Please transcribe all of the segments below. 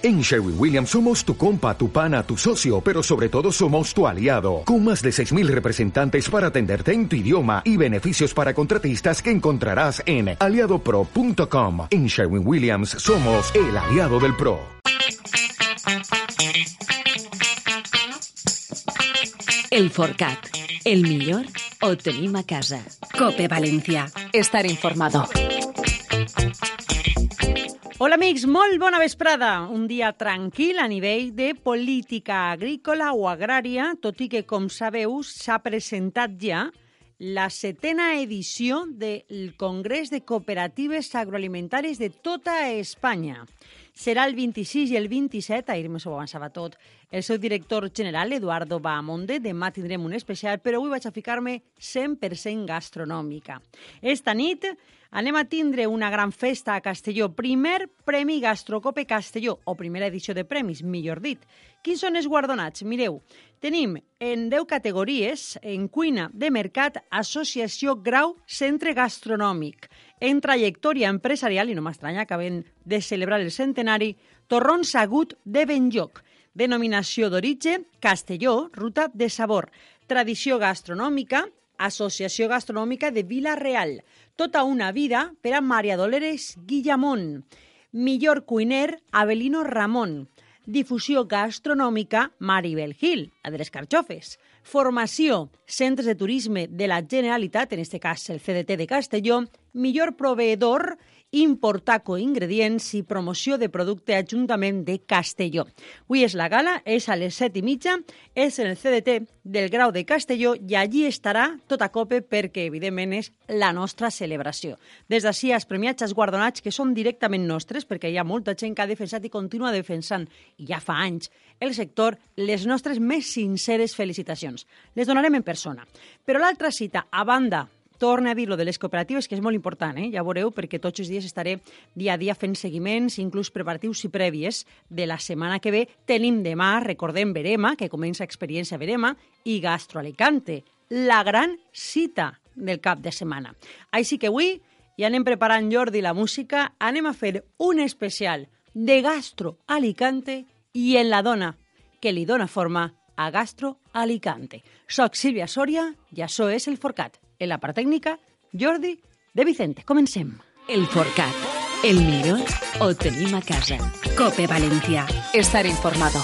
En Sherwin Williams somos tu compa, tu pana, tu socio, pero sobre todo somos tu aliado, con más de 6.000 representantes para atenderte en tu idioma y beneficios para contratistas que encontrarás en aliadopro.com. En Sherwin Williams somos el aliado del PRO. El Forcat, el millor ho tenim a casa. Cope València, estar informado. Hola amics, molt bona vesprada. Un dia tranquil a nivell de política agrícola o agrària, tot i que, com sabeu, s'ha presentat ja la setena edició del Congrés de Cooperatives Agroalimentàries de tota Espanya. Serà el 26 i el 27, ahir m'ho avançava tot, el seu director general, Eduardo Bahamonde. Demà tindrem un especial, però avui vaig a ficar-me 100% gastronòmica. Esta nit anem a tindre una gran festa a Castelló. Primer Premi Gastrocope Castelló, o primera edició de premis, millor dit. Quins són els guardonats? Mireu, tenim en 10 categories, en cuina de mercat, associació grau, centre gastronòmic. En trajectòria empresarial, i no m'estranya, acaben de celebrar el centenari, Torrón Sagut de Benlloc. Denominació d'origen, Castelló, ruta de sabor. Tradició gastronòmica, Associació Gastronòmica de Vila Real. Tota una vida per a Maria Dolores Guillamón. Millor cuiner, Avelino Ramon. Difusió gastronòmica, Maribel Gil, la de les carxofes. Formació, centres de turisme de la Generalitat, en este cas el CDT de Castelló. Millor proveedor, importar coingredients i promoció de producte Ajuntament de Castelló. Avui és la gala, és a les set i mitja, és en el CDT del Grau de Castelló i allí estarà tot a cope perquè, evidentment, és la nostra celebració. Des d'ací, els premiats, els guardonats, que són directament nostres, perquè hi ha molta gent que ha defensat i continua defensant, i ja fa anys, el sector, les nostres més sinceres felicitacions. Les donarem en persona. Però l'altra cita, a banda torna a dir lo de les cooperatives, que és molt important, eh? ja veureu, perquè tots els dies estaré dia a dia fent seguiments, inclús preparatius i prèvies de la setmana que ve. Tenim demà, recordem, Verema, que comença Experiència Verema, i Gastro Alicante, la gran cita del cap de setmana. Així que avui ja anem preparant Jordi la música, anem a fer un especial de Gastro Alicante i en la dona, que li dona forma a Gastro Alicante. Soc Sílvia Soria i això és el Forcat. En la Jordi de Vicente. Comencem. El Forcat, el millor ho tenim a casa. Cope València, estar informado.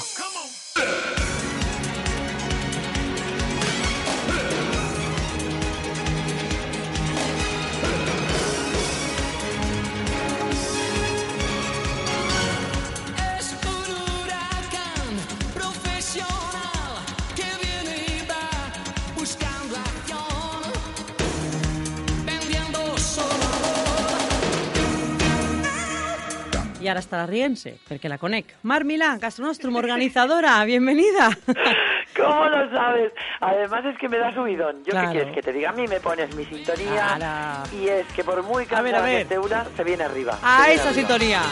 Rient-se, perquè la conec. Mar Milà, Gastronostrum, organizadora, bienvenida. ¿Cómo lo sabes? Además es que me da subidón. Yo Claro. qué quieres que te diga, a mí me pones mi sintonía Ara. y es que por muy cansada que esté una, se viene arriba. A esa arriba. sintonía.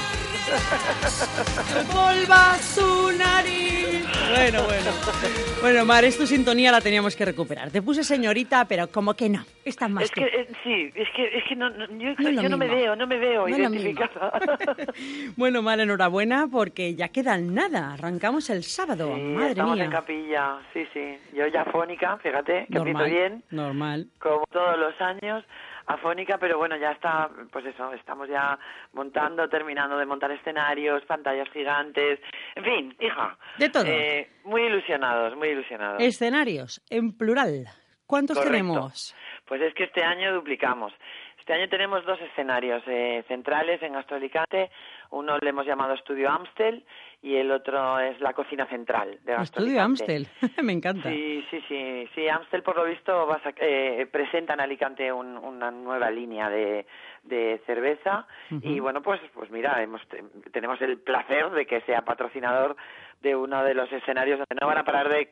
Volva su nariz. Bueno, bueno. Bueno, Mar, es tu sintonía, la teníamos que recuperar. Te puse señorita, pero como que no. Estás más Es que, eh, sí, es que, es que no, no- yo, No yo me veo, no me veo identificada. Bueno, Mar, enhorabuena porque ya queda nada. Arrancamos el sábado. Sí, Madre estamos mía. en capilla, sí, sí. Yo ya afónica, fíjate, que Normal. bien, Normal. como todos los años, afónica, pero bueno, ya está, pues eso, estamos ya montando, terminando de montar escenarios, pantallas gigantes, en fin, hija. De todo. Eh, muy ilusionados, muy ilusionados. Escenarios, en plural. ¿Cuántos Correcto. tenemos? Pues es que este año duplicamos. Este año tenemos dos escenarios eh, centrales en Gastro Alicante. Uno le hemos llamado Estudio Amstel y el otro es la cocina central de Estudio. Amstel. Me encanta. Sí, sí, sí, sí. Amstel, por lo visto, va a eh, presenta en Alicante un- una nueva línea de, de cerveza y bueno, pues, pues mira, hemos, te- tenemos el placer de que sea patrocinador de uno de los escenarios donde no van a parar de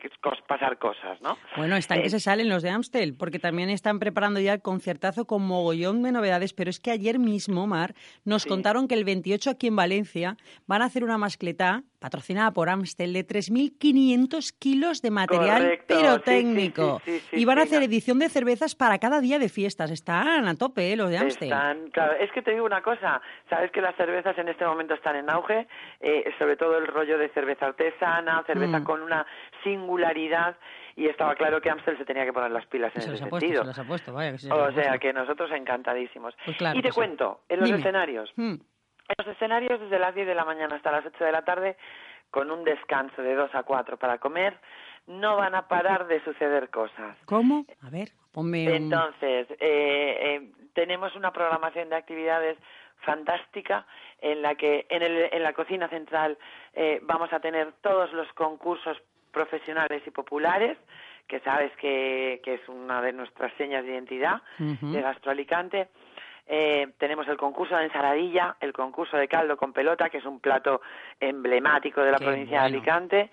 pasar cosas, ¿no? Bueno, están Eh, que se salen los de Amstel, porque también están preparando ya el conciertazo con mogollón de novedades, pero es que ayer mismo, Mar, nos Sí. contaron que el 28 aquí en Valencia van a hacer una mascletá patrocinada por Amstel, de 3.500 kilos de material Correcto, pirotécnico. sí, sí, sí, sí, y van a hacer edición de cervezas para cada día de fiestas. Están a tope, ¿eh? los de Amstel. Están, claro, es que te digo una cosa, sabes que las cervezas en este momento están en auge, eh, sobre todo el rollo de cerveza artesana, cerveza Mm. con una singularidad, y estaba claro que Amstel se tenía que poner las pilas en Se ese puesto, sentido. se los ha puesto, vaya que sí se O sea puesto. que nosotros encantadísimos. Pues claro y te cuento, en los Dime. escenarios, Mm. En los escenarios desde las 10 de la mañana hasta las 8 de la tarde, con un descanso de 2 a 4 para comer, no van a parar de suceder cosas. ¿Cómo? A ver, ponme un... Entonces, eh, eh, tenemos una programación de actividades fantástica en la que en, el- en la cocina central eh, vamos a tener todos los concursos profesionales y populares, que sabes que, que es una de nuestras señas de identidad de Gastroalicante. Eh, tenemos el concurso de ensaladilla, el concurso de caldo con pelota, que es un plato emblemático de la Qué provincia bueno. de Alicante,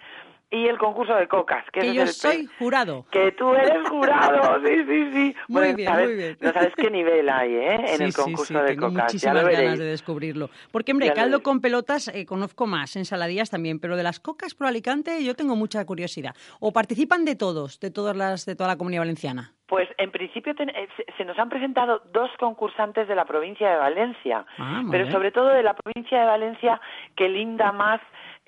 y el concurso de cocas, que, Que yo es el pe- soy jurado. que tú eres jurado, sí, sí, sí. Muy Bueno, bien, sabes- muy bien. No sabes qué nivel hay, ¿eh? En sí, el sí, concurso sí, de tengo cocas. Ya muchísimas lo ganas de descubrirlo. Porque, hombre, Ya caldo con pelotas eh, conozco más, ensaladillas también, pero de las cocas por Alicante yo tengo mucha curiosidad. ¿O participan de todos, de todas las, de toda la comunidad valenciana? Pues en principio ten- eh, se, se nos han presentado dos concursantes de la provincia de Valencia, Ah, pero sobre todo de la provincia de Valencia que linda más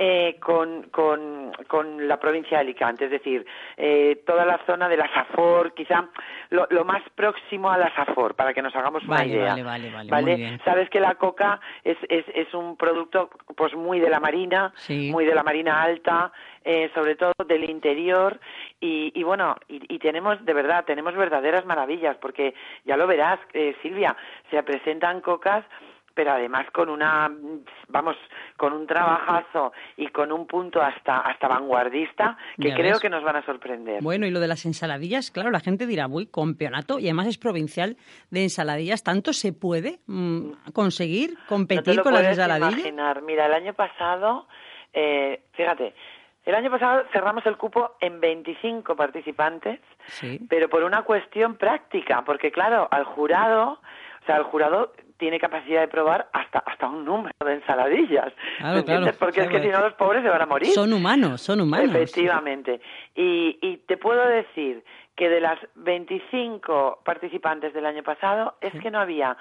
eh, con, con, con la provincia de Alicante, es decir, eh, toda la zona de la Safor, quizá lo, lo más próximo a la Safor, para que nos hagamos una Vale, idea. vale, vale, vale, muy bien. Sabes que la coca es, es, es un producto pues muy de la marina, Sí. muy de la marina alta, eh, sobre todo del interior y, y bueno y, y tenemos de verdad tenemos verdaderas maravillas porque ya lo verás eh, Silvia se presentan cocas pero además con una vamos con un trabajazo y con un punto hasta hasta vanguardista que Ya creo ves. que nos van a sorprender Bueno, y lo de las ensaladillas, claro, la gente dirá, uy, campeonato, y además es provincial de ensaladillas, ¿tanto se puede mm, conseguir no competir lo con las ensaladillas? imaginar mira el año pasado eh, fíjate el año pasado cerramos el cupo en 25 participantes Sí. pero por una cuestión práctica, porque claro, al jurado, o sea, el jurado tiene capacidad de probar hasta hasta un número de ensaladillas, Claro, claro, Porque es que si no los pobres se van a morir. Son humanos, son humanos. Efectivamente. Y, y te puedo decir que de las 25 participantes del año pasado, es que no había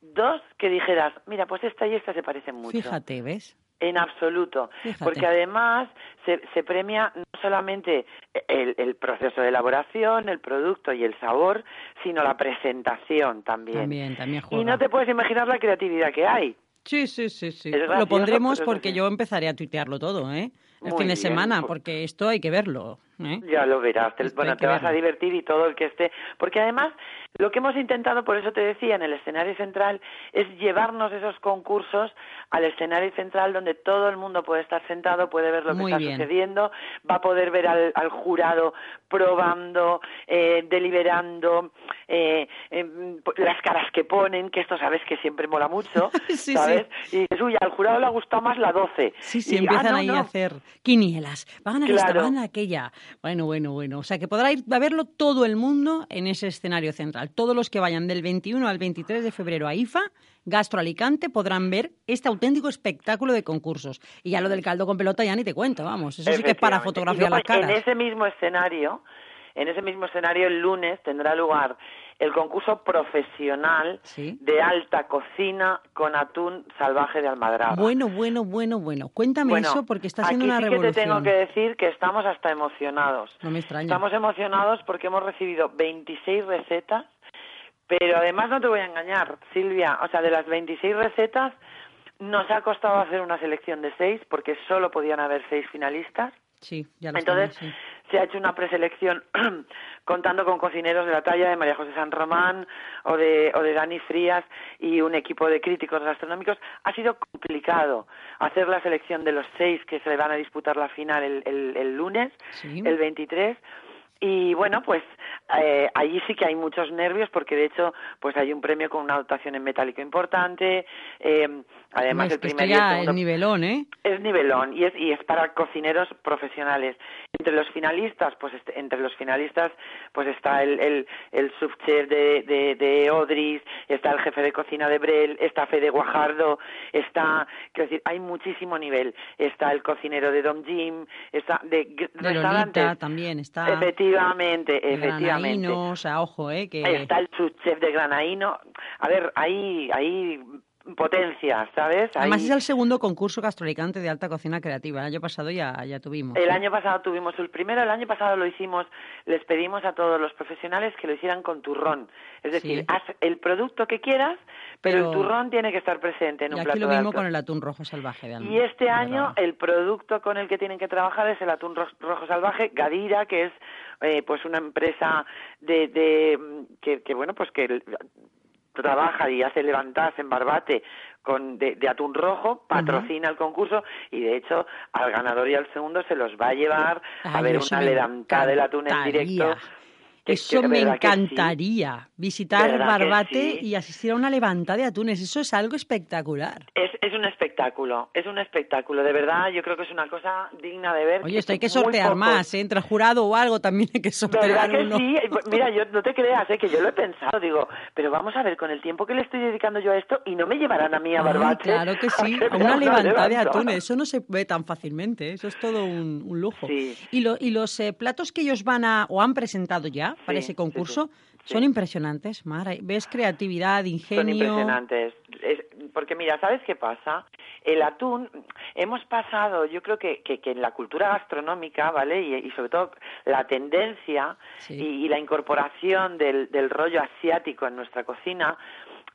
dos que dijeras, mira, pues esta y esta se parecen mucho. Fíjate, ¿ves? En absoluto, Fíjate. porque además se, se premia no solamente el, el proceso de elaboración, el producto y el sabor, sino la presentación también. También, también juega. Y no te puedes imaginar la creatividad que hay. Sí, sí, sí, sí. Lo pondremos porque yo empezaré a tuitearlo todo, ¿eh? El Muy fin de bien, semana, pues- porque esto hay que verlo, ¿eh? Ya lo verás, te- bueno, te vas a divertir y todo el que esté, porque además lo que hemos intentado, por eso te decía, en el escenario central, es llevarnos esos concursos al escenario central donde todo el mundo puede estar sentado, puede ver lo Muy que está bien. sucediendo, va a poder ver al, al jurado probando, eh, deliberando, eh, em, las caras que ponen, que esto sabes que siempre mola mucho, Sí, ¿sabes? Y dices, uy, al jurado le ha gustado más la 12. Sí, sí, Y, ah, empiezan no, ahí no, a hacer quinielas. Va a ganar esta, Claro. va a ganar aquella. Bueno, bueno, bueno. O sea, que podrá ir a verlo todo el mundo en ese escenario central. Todos los que vayan del 21 al 23 de febrero a IFA, Gastro Alicante, podrán ver este auténtico espectáculo de concursos. Y ya lo del caldo con pelota ya ni te cuento, vamos. Eso sí que es para fotografiar las caras. En ese mismo escenario, en ese mismo escenario el lunes tendrá lugar el concurso profesional Sí. de alta cocina con atún salvaje de Almadraba. Bueno, bueno, bueno, bueno. Cuéntame Bueno, eso porque está haciendo aquí una sí revolución. que te tengo que decir que estamos hasta emocionados. No me extraña. Estamos emocionados porque hemos recibido 26 recetas, pero además no te voy a engañar, Silvia, o sea, de las 26 recetas nos ha costado hacer una selección de seis porque solo podían haber seis finalistas. Sí, ya lo Entonces sí. Se ha hecho una preselección contando con cocineros de la talla de María José San Román o de, o de Dani Frías y un equipo de críticos gastronómicos. Ha sido complicado hacer la selección de los seis que se van a disputar la final el, el- el lunes, Sí. el 23. Y bueno, pues eh, allí sí que hay muchos nervios porque de hecho pues hay un premio con una dotación en metálico importante. eh, además es el primer y el ya segundo es nivelón, ¿eh? es nivelón y es y es para cocineros profesionales. Entre los finalistas, pues est- entre los finalistas, pues está el el, el subchef de, de, de Odris, está el jefe de cocina de Brel, está Fede Guajardo, está, quiero decir, hay muchísimo nivel. Está el cocinero de Dom Jim, está de, De. Lolita también está. Efectivamente, efectivamente. Granaíno, o sea, ojo, ¿eh? Que... Está el subchef de Granaíno. A ver, hay, hay potencia, ¿sabes? Además es el segundo concurso gastroalicante de alta cocina creativa. El año pasado ya, ya tuvimos. El año pasado tuvimos el primero, el año pasado lo hicimos, les pedimos a todos los profesionales que lo hicieran con turrón. Es decir, Sí. haz el producto que quieras, pero, Pero- el turrón tiene que estar presente en Y un aquí plato lo mismo con el atún rojo salvaje. De Y este año el producto con el que tienen que trabajar es el atún ro- rojo salvaje, Gadira, que es eh, pues una empresa de, de que, que, bueno pues que el- trabaja y hace levantadas en Barbate con de, de atún rojo, patrocina el concurso y de hecho al ganador y al segundo se los va a llevar a ver una levantada del atún en directo. Eso me sí. encantaría. Visitar ¿Verdad que Barbate sí? y asistir a una levantada de atunes. Eso es algo espectacular. Es, es un espectáculo, es un espectáculo, de verdad, yo creo que es una cosa digna de ver. Oye, esto hay que sortear más, ¿eh? Entre el jurado o algo también hay que sortear ¿Verdad que uno. sí? Mira, yo no te creas, ¿eh? que yo lo he pensado, digo, pero vamos a ver, con el tiempo que le estoy dedicando yo a esto, y no me llevarán a mí a Barbate. claro que sí, a me una levantada de atunes. Eso no se ve tan fácilmente, ¿eh? eso es todo un, un lujo. Y, lo- y los eh, platos que ellos van a, o han presentado ya Sí, ese concurso, sí, sí. son impresionantes, Mara. Ves creatividad, Son ingenio. impresionantes. Es- porque mira, ¿sabes qué pasa? El atún, hemos pasado, yo creo que, que, que en la cultura gastronómica, ¿vale? Y, y sobre todo la tendencia y, y la incorporación del, del rollo asiático en nuestra cocina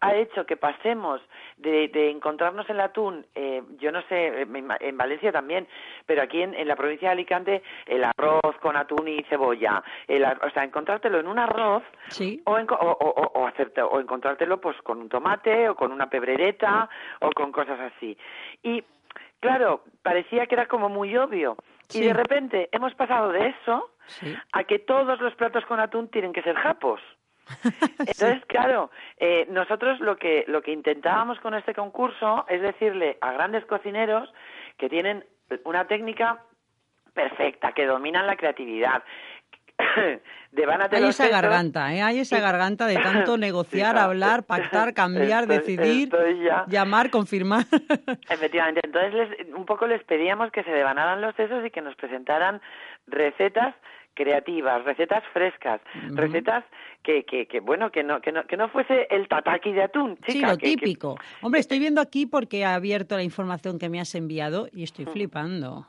ha hecho que pasemos de, de encontrarnos el atún, eh, yo no sé, en en Valencia también, pero aquí en, en la provincia de Alicante, el arroz con atún y cebolla, el o sea, encontrártelo en un arroz Sí. o, enco- o, o- o- o hacerte- o encontrártelo pues con un tomate o con una pebrereta o con cosas así. Y claro, parecía que era como muy obvio. Sí. Y de repente hemos pasado de eso Sí. a que todos los platos con atún tienen que ser japos. Entonces, claro, eh, nosotros lo que, lo que intentábamos con este concurso es decirle a grandes cocineros que tienen una técnica perfecta, que dominan la creatividad. De van Hay esa garganta, ¿eh? Hay esa garganta de tanto negociar, Sí, hablar, pactar, cambiar, estoy- decidir, estoy llamar, confirmar. Efectivamente, entonces les- un poco les pedíamos que se devanaran los sesos y que nos presentaran recetas creativas, recetas frescas, recetas que, que, que bueno, que no, que no, que no fuese el tataki de atún, chica. sí, lo que- que- típico. Hombre, estoy viendo aquí porque he abierto la información que me has enviado y estoy flipando.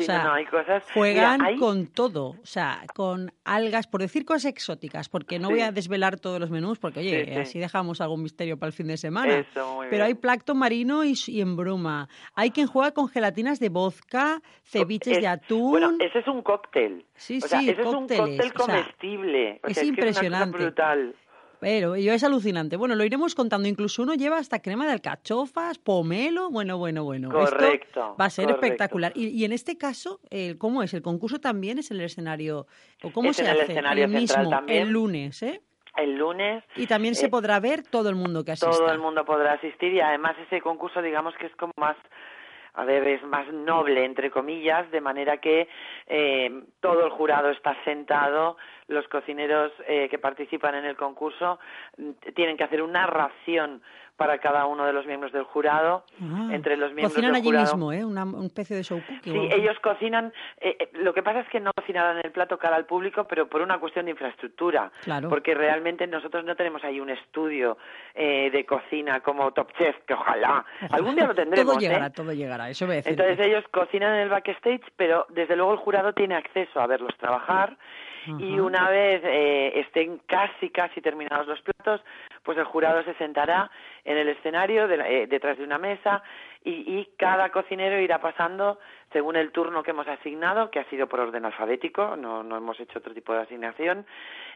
Sí, o sea, no, no, hay cosas. Juegan Mira, hay- con todo, o sea, con algas, por decir cosas exóticas, porque no Sí. voy a desvelar todos los menús, porque oye, Sí, sí. así dejamos algún misterio para el fin de semana. Eso, muy Pero hay plancton marino y, y en bruma. Hay quien juega con gelatinas de vodka, ceviches Es- de atún. Bueno, ese es un cóctel. Sí, o sea, sí, ese es un cócteles, cóctel o sea, comestible. Es que impresionante. una cosa brutal. Pero yo es alucinante. Bueno, lo iremos contando. Incluso uno lleva hasta crema de alcachofas, pomelo. Bueno, bueno, bueno. Correcto, Esto va a ser correcto. espectacular. Y, y en este caso, el, ¿cómo es? ¿El concurso también es el escenario? ¿O cómo Es se en el hace? escenario el central mismo, también. el lunes, ¿eh? El lunes Y también se Eh, podrá ver todo el mundo que asista. todo el mundo podrá asistir y además ese concurso digamos que es como más a ver es más noble entre comillas de manera que eh, todo el jurado está sentado los cocineros eh, que participan en el concurso mm, tienen que hacer una ración para cada uno de los miembros del jurado Ah, entre los miembros Cocinan del allí mismo, ¿eh? Una, un especie de show. Sí, o ellos cocinan. eh, eh, lo que pasa es que no cocinarán el plato cara al público, pero por una cuestión de infraestructura. Claro. Porque realmente nosotros no tenemos ahí un estudio eh, de cocina como Top Chef, que ojalá. Algún día lo tendremos. Todo llegará, ¿eh? todo llegará. Eso voy a decir. Entonces ellos cocinan en el backstage, pero desde luego el jurado tiene acceso a verlos trabajar. Y una vez eh, estén casi, casi terminados los platos, pues el jurado se sentará en el escenario de la- eh, detrás de una mesa y, y cada cocinero irá pasando según el turno que hemos asignado, que ha sido por orden alfabético, no, no hemos hecho otro tipo de asignación,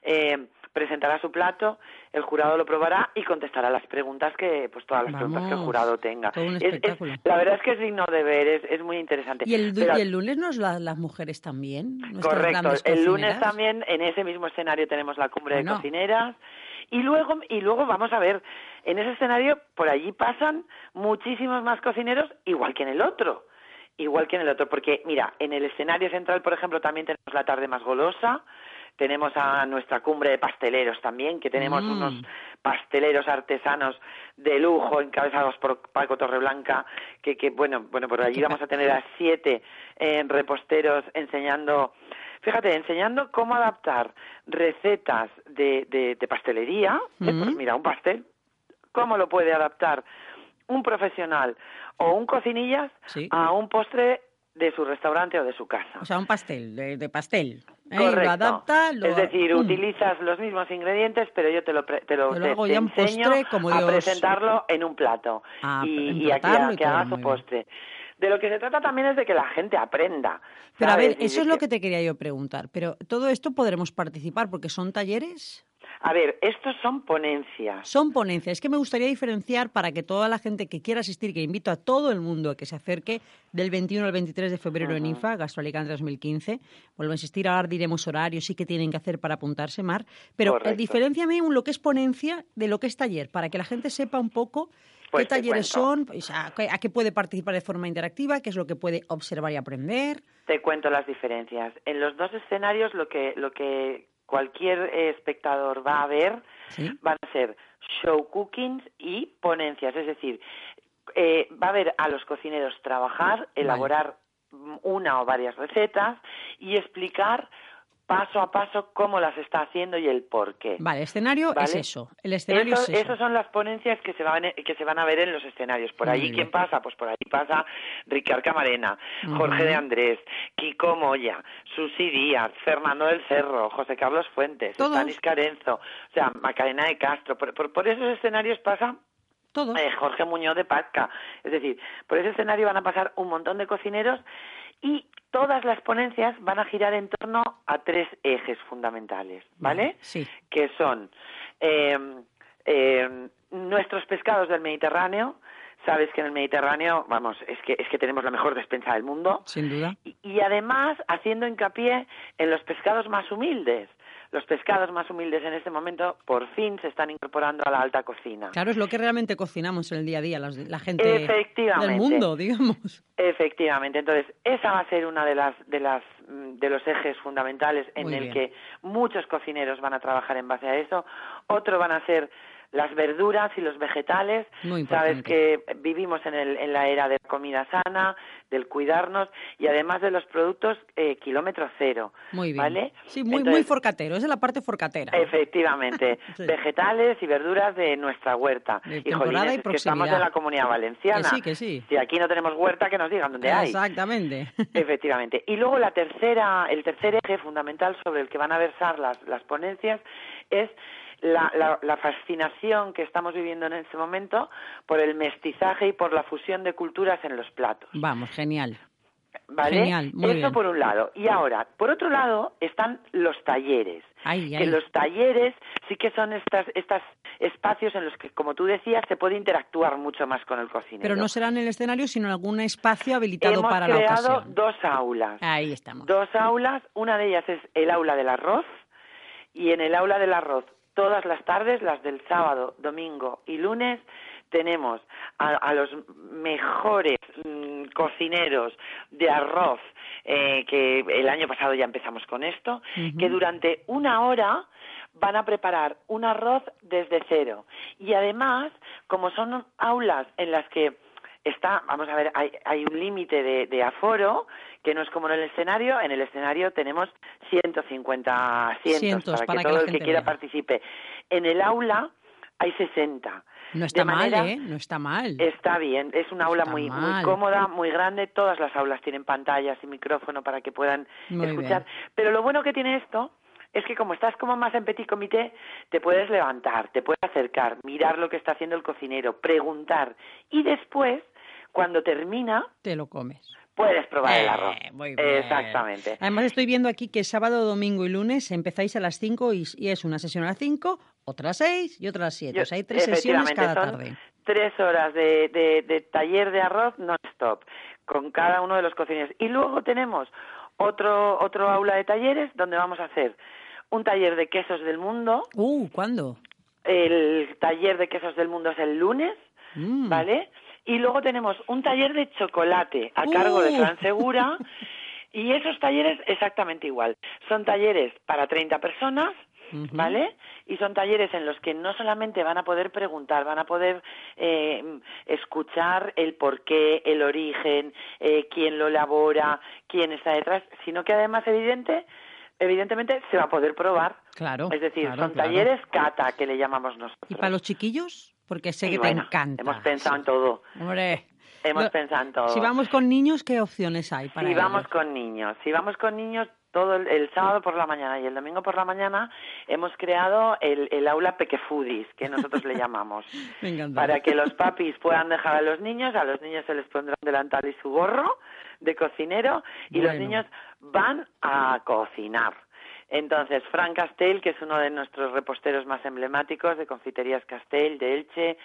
eh, presentará su plato, el jurado lo probará y contestará las preguntas que, pues todas las preguntas que el jurado tenga. Es- es- la verdad es que es digno de ver, es, es muy interesante. ¿Y el, Pero- y el lunes nos la- las mujeres también? Correcto. El lunes también en ese mismo escenario tenemos la cumbre Bueno. de cocineras y luego y luego vamos a ver en ese escenario por allí pasan muchísimos más cocineros igual que en el otro. Igual que en el otro, porque mira, en el escenario central, por ejemplo, también tenemos la tarde más golosa, tenemos a nuestra cumbre de pasteleros también, que tenemos Mm. unos pasteleros artesanos de lujo encabezados por Paco Torreblanca, que, que bueno, bueno, por allí vamos a tener a siete eh, reposteros enseñando, fíjate, enseñando cómo adaptar recetas de, de, de pastelería, eh, pues mira, un pastel, cómo lo puede adaptar un profesional o un cocinillas Sí. a un postre de su restaurante o de su casa. O sea, un pastel, de, de pastel. ¿Eh? Correcto. Lo adapta, lo... es decir, utilizas los mismos ingredientes, pero yo te lo, pre- te lo, Te lo te- hago te ya en enseño postre como a Dios. presentarlo en un plato A y, y a que, emplatarlo a y que todo, haga muy su postre. De lo que se trata también es de que la gente aprenda. Pero a ver, eso es lo que te quería yo preguntar. Pero todo esto podremos participar porque son talleres. A ver, estos son ponencias. Son ponencias. Es que me gustaría diferenciar para que toda la gente que quiera asistir, que invito a todo el mundo a que se acerque del 21 al 23 de febrero en IFA, Gastroalicante 2015. Vuelvo a insistir, ahora diremos horarios y qué tienen que hacer para apuntarse, Mar. Pero eh, diferenciame un lo que es ponencia de lo que es taller, para que la gente sepa un poco Pues qué te talleres cuento. son, pues, a, qué- a qué puede participar de forma interactiva, qué es lo que puede observar y aprender. Te cuento las diferencias. En los dos escenarios lo que, lo que cualquier eh, espectador va a ver ¿sí? van a ser show cookings y ponencias, es decir, eh, va a ver a los cocineros trabajar, elaborar una o varias recetas y explicar paso a paso cómo las está haciendo y el por qué. Vale, escenario es eso. El escenario Eso- es eso. Esas son las ponencias que se van que se van a ver en los escenarios. Por Muy allí, bien. ¿quién pasa? Pues por ahí pasa Ricard Camarena. Jorge de Andrés, Kiko Moya, Susi Díaz, Fernando del Cerro, José Carlos Fuentes. Stanis Carenzo, o sea, Macarena de Castro. Por, por- por esos escenarios pasa Todos. eh, Jorge Muñoz de Pasca. Es decir, por ese escenario van a pasar un montón de cocineros y todas las ponencias van a girar en torno a tres ejes fundamentales, ¿vale? Sí. Que son eh, eh, nuestros pescados del Mediterráneo. Sabes que en el Mediterráneo, vamos, es que es que tenemos la mejor despensa del mundo. Sin duda. Y, y además haciendo hincapié en los pescados más humildes. Los pescados más humildes en este momento por fin se están incorporando a la alta cocina. Claro, es lo que realmente cocinamos en el día a día, las- la gente del mundo, digamos. Efectivamente, entonces esa va a ser una de las de las mm, de los ejes fundamentales en Muy el bien. que muchos cocineros van a trabajar en base a eso. Otro van a ser las verduras y los vegetales. Muy Sabes que vivimos en, el, en la era de la comida sana, del cuidarnos y además de los productos eh, kilómetro cero. Muy bien. ¿Vale? Sí, muy, forcatero, es de la parte forcatera. Efectivamente, Sí. vegetales y verduras de nuestra huerta. De y jolines, y es que estamos en la comunidad valenciana. Que sí, que sí. Si aquí no tenemos huerta, que nos digan dónde hay. Exactamente. Efectivamente. Y luego la tercera, el tercer eje fundamental sobre el que van a versar las, las ponencias es la, la- la fascinación que estamos viviendo en este momento por el mestizaje y por la fusión de culturas en los platos. Vamos, genial. ¿Vale? Genial, muy Eso bien. por un lado. Y ahora, por otro lado, están los talleres. Ay, Que ay. los talleres sí que son estas, estas espacios en los que, como tú decías, se puede interactuar mucho más con el cocinero. Pero no será en el escenario, sino en algún espacio habilitado Hemos para la creado ocasión. dos aulas. Ahí estamos. Dos aulas, una de ellas es el aula del arroz y en el aula del arroz todas las tardes, las del sábado, domingo y lunes, tenemos a, a los mejores mm, cocineros de arroz, eh, que el año pasado ya empezamos con esto, que durante una hora van a preparar un arroz desde cero. Y además, como son aulas en las que está, vamos a ver, hay, hay un límite de, de aforo, que no es como en el escenario. En el escenario tenemos 150 asientos Cientos, para, para que que todo el que quiera vea. participe. En el aula hay 60. No está de mal, manera- ¿eh? No está mal. Está bien, es una aula muy, muy cómoda, muy grande. Todas las aulas tienen pantallas y micrófono para que puedan Muy escuchar. bien. Pero lo bueno que tiene esto es que como estás como más en petit comité, te puedes levantar, te puedes acercar, mirar lo que está haciendo el cocinero, preguntar y después, cuando termina, Te lo comes. puedes probar el Eh, arroz. muy bien. Exactamente. Además estoy viendo aquí que sábado, domingo y lunes empezáis a las 5 y, y es una sesión a las 5, otra a las 6 y otra a las 7. Yo- o sea, hay tres sesiones cada son tarde. Tres horas de, de- de taller de arroz non-stop con cada uno de los cocineros. Y luego tenemos otro, otro aula de talleres donde vamos a hacer un taller de quesos del mundo. Uh, ¿cuándo? El taller de quesos del mundo es el lunes, Mm. ¿vale? Y luego tenemos un taller de chocolate a cargo de Uh. Fran Segura. Y esos talleres exactamente igual. Son talleres para 30 personas. ¿vale? Y son talleres en los que no solamente van a poder preguntar, van a poder eh, escuchar el porqué, el origen, eh, quién lo elabora, quién está detrás, sino que además evidente, evidentemente se va a poder probar. Claro. Es decir, claro, son claro. talleres cata que le llamamos nosotros. ¿Y para los chiquillos? Porque sé Y que bueno, te encanta. Hemos pensado Sí. en todo. Hombre. Hemos pensado en todo. Si vamos con niños, ¿qué opciones hay para Si vamos ellos? con niños, si vamos con niños, todo el, el sábado por la mañana y el domingo por la mañana hemos creado el, el aula Pequefudis, que nosotros le llamamos, Me encanta. para que los papis puedan dejar a los niños, a los niños se les pondrá un delantal y su gorro de cocinero y los Bueno. niños van a cocinar. Entonces, Fran Castell, que es uno de nuestros reposteros más emblemáticos de Confiterías Castell, de Elche,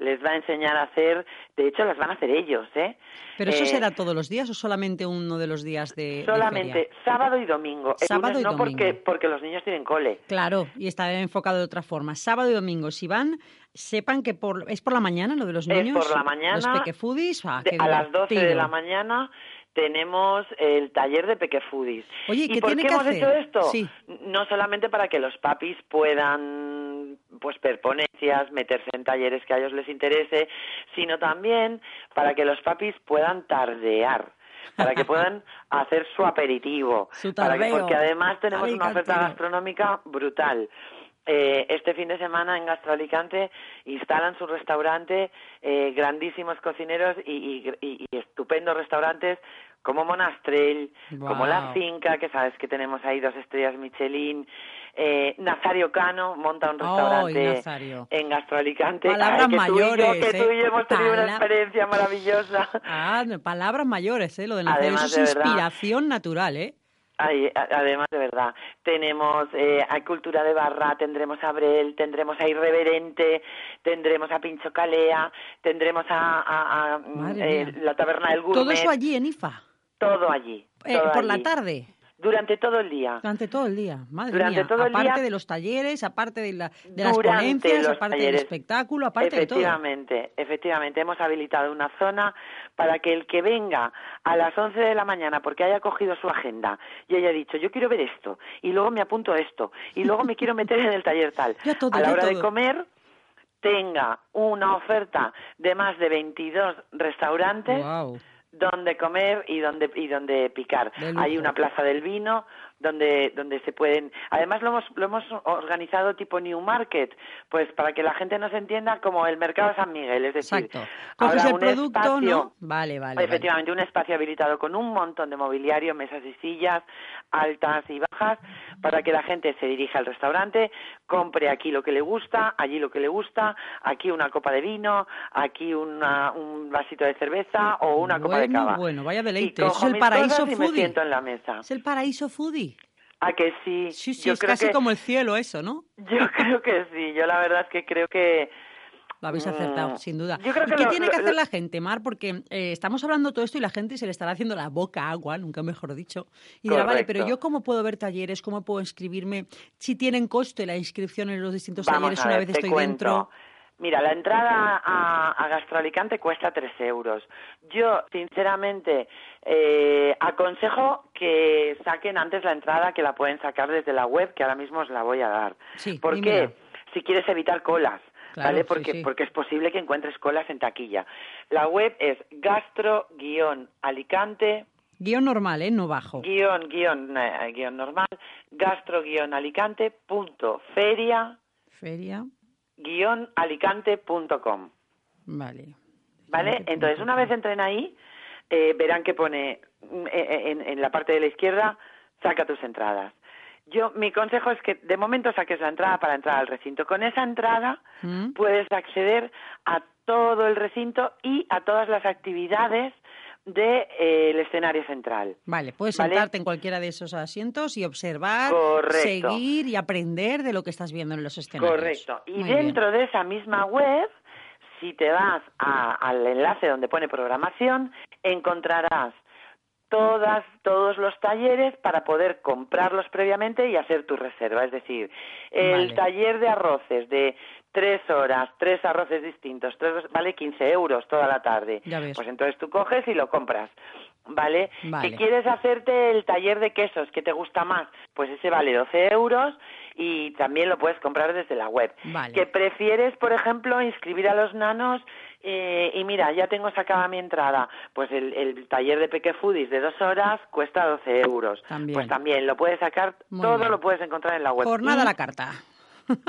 les va a enseñar a hacer, de hecho las van a hacer ellos, ¿eh? ¿Pero eso Eh, será todos los días o solamente uno de los días de, de Solamente feria? sábado y domingo. El Sábado lunes y no domingo. porque porque los niños tienen cole. Claro, y está enfocado de otra forma. Sábado y domingo, si van, sepan que por, es por la mañana lo de los Es niños. por la mañana, Los pequefudis. ah, a las 12 de la mañana tenemos el taller de Pequefudis. Oye, ¿Y ¿qué por tiene qué que hemos hacer? hecho esto? Sí. No solamente para que los papis puedan pues ver ponencias, meterse en talleres que a ellos les interese, sino también para que los papis puedan tardear. Para que puedan hacer su aperitivo. Su para que- porque además tenemos una oferta gastronómica brutal. Eh, este fin de semana en Gastro Alicante instalan su restaurante, eh, grandísimos cocineros y, y- y- y estupendos restaurantes como Monastrell, como La. Finca, que sabes que tenemos ahí dos estrellas Michelin. Eh, Nazario Cano monta un ¡Ay, restaurante en Gastro Alicante. Palabras Ay, que tú y yo- mayores, que tú y yo ¿eh? hemos tenido una experiencia maravillosa. Ah, palabras mayores, ¿eh? Lo de Nazario. Además, Eso es de inspiración natural, ¿eh? Ay, además, de verdad, tenemos eh, a Cultura de Barra, tendremos a Brel, tendremos a Irreverente, tendremos a Pincho Calea, tendremos a, a- a, Madre eh, la Taberna del Gourmet. Todo eso allí en IFA. Todo allí. Eh, todo por la tarde. Durante todo el día. Durante todo el día, madre Durante mía. todo el aparte día- de los talleres, aparte de, la, de las ponencias, aparte talleres. del espectáculo, aparte de todo. efectivamente, efectivamente, hemos habilitado una zona para que el que venga a las 11 de la mañana porque haya cogido su agenda y haya dicho, yo quiero ver esto, y luego me apunto a esto, y luego me quiero meter en el taller tal, todo, a la hora de comer tenga una oferta de más de 22 restaurantes Guau. Donde comer y donde y donde picar. Hay una plaza del vino donde donde se pueden. Además lo hemos lo hemos organizado tipo New Market, pues para que la gente nos entienda como el mercado de San Miguel, es decir, Exacto. Coges el un producto, espacio- ¿no? Vale, vale. vale. Efectivamente, un espacio habilitado con un montón de mobiliario, mesas y sillas, altas y bajas, para que la gente se dirija al restaurante, compre aquí lo que le gusta, allí lo que le gusta, aquí una copa de vino, aquí una- un vasito de cerveza o una copa de cava. bueno, vaya deleite. Cojo es el mis paraíso cosas y me foodie. siento en la mesa. Es el paraíso foodie. ¿A que sí? Sí, sí, Yo es creo casi que- como el cielo eso, ¿no? Yo creo que sí. Yo la verdad es que creo que... Lo habéis acertado, Mm, sin duda. yo creo ¿Y que qué lo- tiene lo- que hacer lo- la gente, Mar? Porque eh, estamos hablando todo esto y la gente se le estará haciendo la boca agua, nunca mejor dicho. Y dirá, vale, pero yo cómo puedo ver talleres, cómo puedo inscribirme, si tienen coste la inscripción en los distintos Vamos talleres una vez estoy cuento. dentro. Mira, la entrada a, a Gastroalicante cuesta 3 euros. Yo, sinceramente, eh, aconsejo que saquen antes la entrada, que la pueden sacar desde la web, que ahora mismo os la voy a dar. Sí, ¿Por qué? Si quieres evitar colas. Claro, ¿Vale? Porque, sí. porque es posible que encuentres colas en taquilla. La web es gastro-alicante Guión normal, ¿eh? No bajo. guion, guion, eh, guion normal, gastro guion alicante punto feria Feria, guion alicante punto com, vale. ¿vale? Entonces, una vez entren ahí, eh, verán que pone mm, eh, en, en la parte de la izquierda, saca tus entradas. Yo, mi consejo es que de momento saques la entrada para entrar al recinto. Con esa entrada ¿Mm? puedes acceder a todo el recinto y a todas las actividades del de, eh, el escenario central. Vale, puedes ¿Vale? sentarte en cualquiera de esos asientos y observar, Correcto. seguir y aprender de lo que estás viendo en los escenarios. Correcto. Y Muy bien. dentro de esa misma web, si te vas a- al enlace donde pone programación, encontrarás todas, todos los talleres para poder comprarlos previamente y hacer tu reserva. Es decir, el Vale. taller de arroces de tres horas, tres arroces distintos, tres, vale 15 euros toda la tarde. Ya ves. Pues entonces tú coges y lo compras. ¿Vale? Vale. Si quieres hacerte el taller de quesos que te gusta más, pues ese vale 12 euros y también lo puedes comprar desde la web. Vale. Que prefieres, por ejemplo, inscribir a los nanos eh, y mira, ya tengo sacada mi entrada, pues el, el taller de Peque Foodies de dos horas cuesta 12 euros. También. Pues también lo puedes sacar, Muy todo bien. lo puedes encontrar en la web. Jornada Y- a la carta.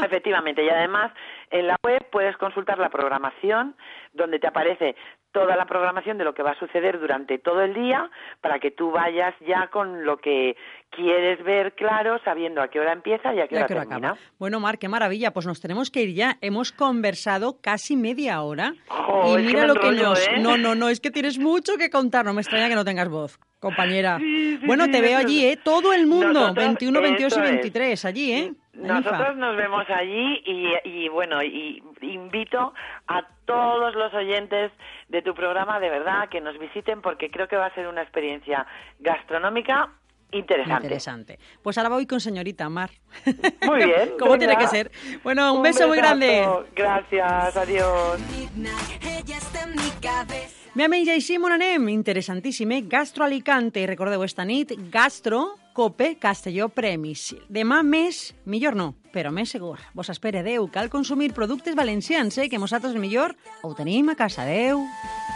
Efectivamente, y además en la web puedes consultar la programación, donde te aparece toda la programación de lo que va a suceder durante todo el día, para que tú vayas ya con lo que quieres ver claro, sabiendo a qué hora empieza y a qué hora termina. acaba. Bueno, Mar, qué maravilla. Pues nos tenemos que ir ya. Hemos conversado casi media hora. Y que mira lo que nos. ¿eh? No, no, no, es que tienes mucho que contar. No me extraña que no tengas voz, compañera. Sí, sí, bueno, sí, te veo allí, ¿eh? Todo el mundo. Nosotros, 21, 22 y eso es. 23, allí, ¿eh? Nosotros nos vemos allí y, y, bueno, y invito a todos los oyentes de tu programa de verdad que nos visiten porque creo que va a ser una experiencia gastronómica interesante. Interesante. Pues ahora voy con señorita Mar. Muy bien. Como tiene que ser. Bueno, un, beso muy grande. Gracias, adiós. Mi cabeza. Anem i així on anem. Interessantíssim, eh? Gastro Alicante. Recordeu esta nit, Gastro, Cope, Castelló, Premis. Demà més, millor no, però més segur. Vos espere, Déu, cal consumir productes valencians, eh? Que nosaltres millor ho tenim a casa, Déu. Hasta